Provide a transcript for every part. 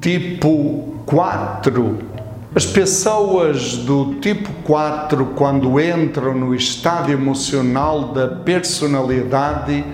Tipo 4. As pessoas do tipo 4, quando entram no estado emocional da personalidade,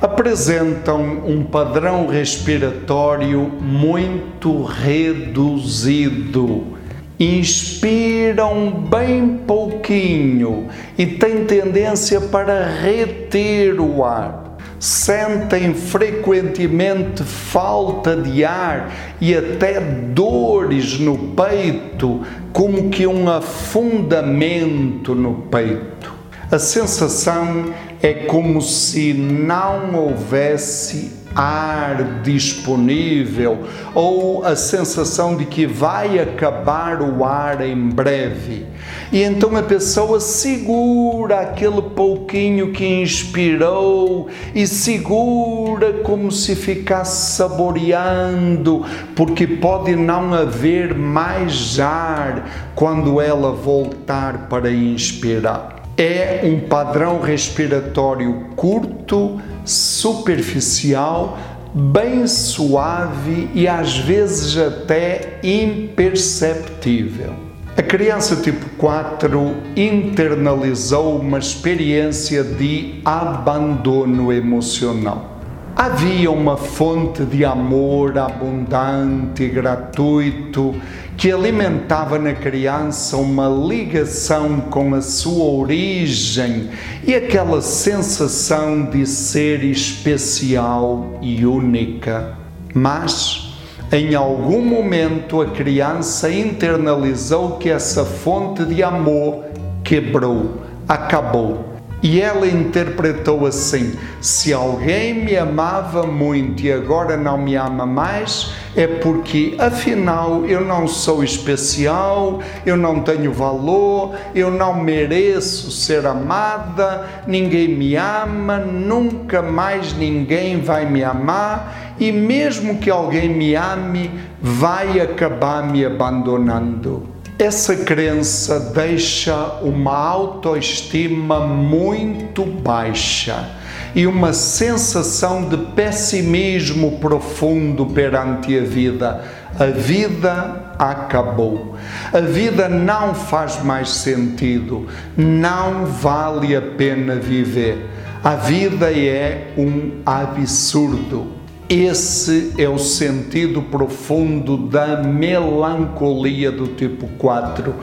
apresentam um padrão respiratório muito reduzido. Inspiram bem pouquinho e têm tendência para reter o ar sentem frequentemente falta de ar e até dores no peito, como que um afundamento no peito. A sensação é como se não houvesse ar disponível ou a sensação de que vai acabar o ar em breve. E então a pessoa segura aquele pouquinho que inspirou e segura como se ficasse saboreando, porque pode não haver mais ar quando ela voltar para inspirar. É um padrão respiratório curto, superficial, bem suave e às vezes até imperceptível. A criança tipo 4 internalizou uma experiência de abandono emocional. Havia uma fonte de amor abundante e gratuito que alimentava na criança uma ligação com a sua origem e aquela sensação de ser especial e única. Mas, em algum momento, a criança internalizou que essa fonte de amor quebrou, acabou e ela interpretou assim: se alguém me amava muito e agora não me ama mais, é porque afinal eu não sou especial, eu não tenho valor, eu não mereço ser amada, ninguém me ama, nunca mais ninguém vai me amar e mesmo que alguém me ame, vai acabar me abandonando. Essa crença deixa uma autoestima muito baixa e uma sensação de pessimismo profundo perante a vida. A vida acabou. A vida não faz mais sentido. Não vale a pena viver. A vida é um absurdo. Esse é o sentido profundo da melancolia do tipo 4.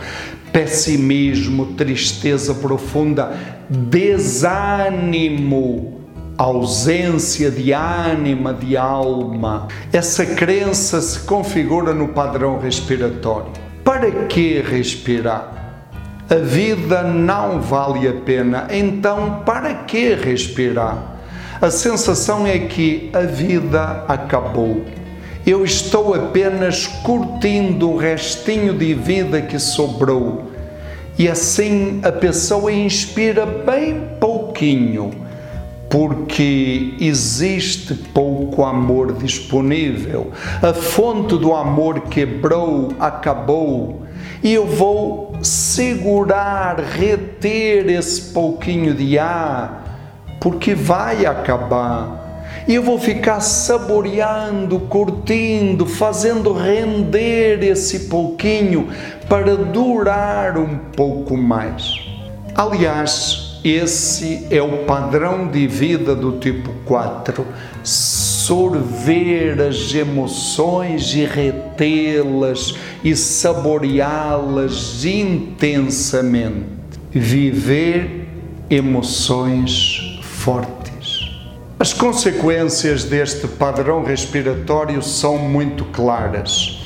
Pessimismo, tristeza profunda, desânimo, ausência de ânima, de alma. Essa crença se configura no padrão respiratório. Para que respirar? A vida não vale a pena, então para que respirar? A sensação é que a vida acabou. Eu estou apenas curtindo o restinho de vida que sobrou. E assim a pessoa inspira bem pouquinho, porque existe pouco amor disponível. A fonte do amor quebrou, acabou, e eu vou segurar, reter esse pouquinho de ar porque vai acabar. E eu vou ficar saboreando, curtindo, fazendo render esse pouquinho para durar um pouco mais. Aliás, esse é o padrão de vida do tipo 4. Sorver as emoções e retê-las e saboreá-las intensamente. Viver emoções fortes. As consequências deste padrão respiratório são muito claras.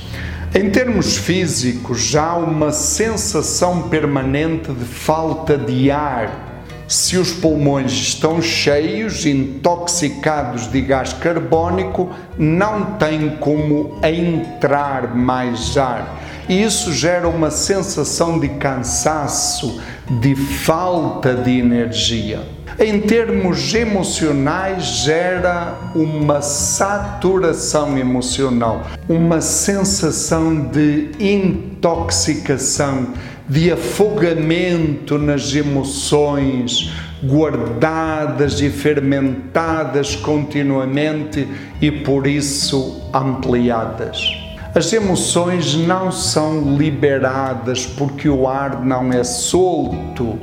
Em termos físicos, já há uma sensação permanente de falta de ar. Se os pulmões estão cheios, intoxicados de gás carbônico, não tem como entrar mais ar. E isso gera uma sensação de cansaço, de falta de energia em termos emocionais, gera uma saturação emocional, uma sensação de intoxicação, de afogamento nas emoções, guardadas e fermentadas continuamente e por isso ampliadas. As emoções não são liberadas porque o ar não é solto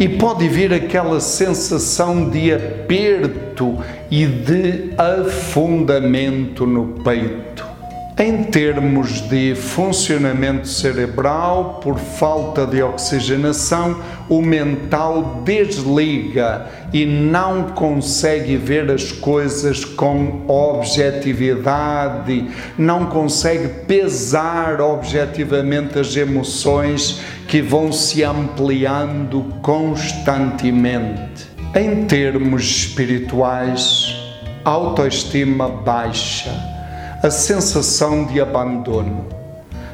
e pode vir aquela sensação de aperto e de afundamento no peito. Em termos de funcionamento cerebral, por falta de oxigenação, o mental desliga e não consegue ver as coisas com objetividade, não consegue pesar objetivamente as emoções que vão se ampliando constantemente. Em termos espirituais, autoestima baixa a sensação de abandono.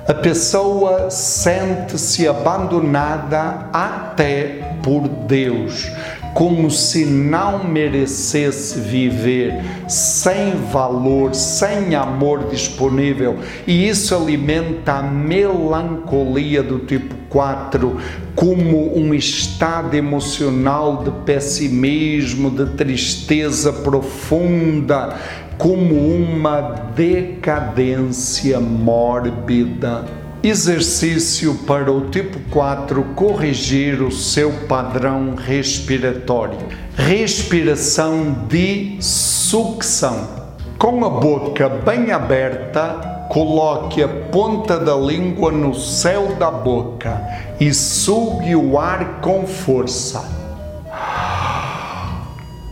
A pessoa sente-se abandonada até por Deus, como se não merecesse viver sem valor, sem amor disponível, e isso alimenta a melancolia do tipo 4 como um estado emocional de pessimismo, de tristeza profunda como uma decadência mórbida. Exercício para o tipo 4 corrigir o seu padrão respiratório. Respiração de sucção. Com a boca bem aberta, coloque a ponta da língua no céu da boca e sugue o ar com força.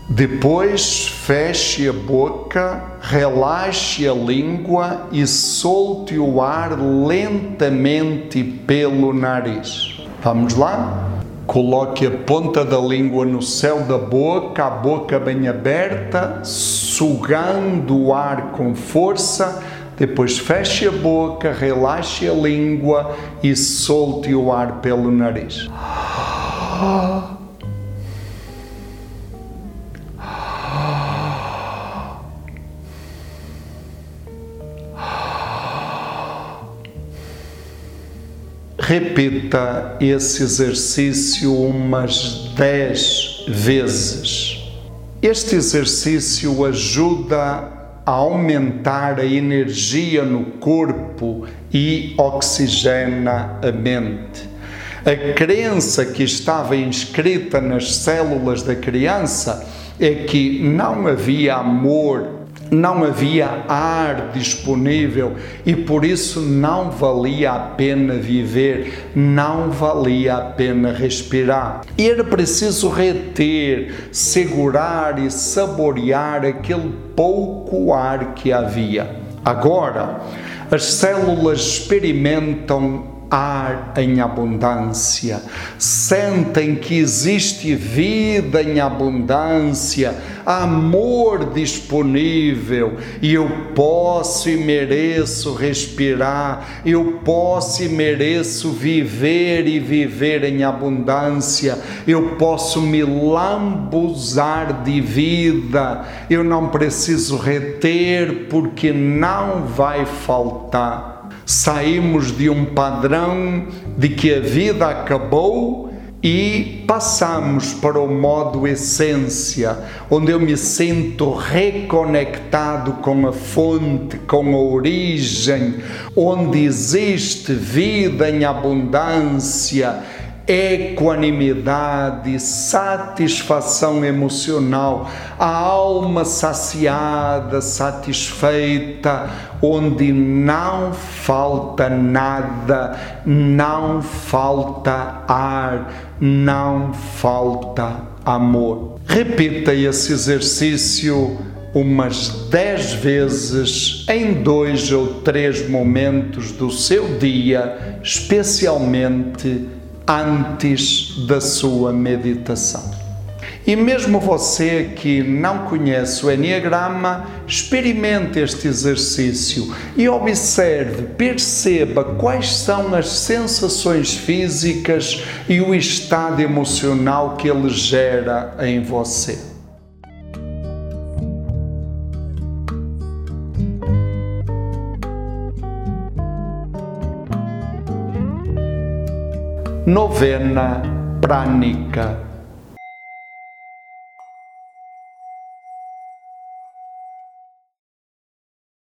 Depois feche a boca, relaxe a língua e solte o ar lentamente pelo nariz. Vamos lá? Coloque a ponta da língua no céu da boca, a boca bem aberta, sugando o ar com força. Depois feche a boca, relaxe a língua e solte o ar pelo nariz. repita esse exercício umas dez vezes. Este exercício ajuda aumentar a energia no corpo e oxigena a mente. A crença que estava inscrita nas células da criança é que não havia amor não havia ar disponível e por isso não valia a pena viver, não valia a pena respirar. Era preciso reter, segurar e saborear aquele pouco ar que havia. Agora, as células experimentam ar em abundância, sentem que existe vida em abundância, amor disponível. E eu posso e mereço respirar, eu posso e mereço viver e viver em abundância, eu posso me lambuzar de vida, eu não preciso reter porque não vai faltar saímos de um padrão de que a vida acabou e passamos para o modo essência, onde eu me sinto reconectado com a fonte, com a origem, onde existe vida em abundância equanimidade, satisfação emocional, a alma saciada, satisfeita, onde não falta nada, não falta ar, não falta amor. Repita esse exercício umas dez vezes em dois ou três momentos do seu dia, especialmente antes da sua meditação. E mesmo você que não conhece o Enneagrama, experimente este exercício e observe, perceba quais são as sensações físicas e o estado emocional que ele gera em você. Novena Prânica.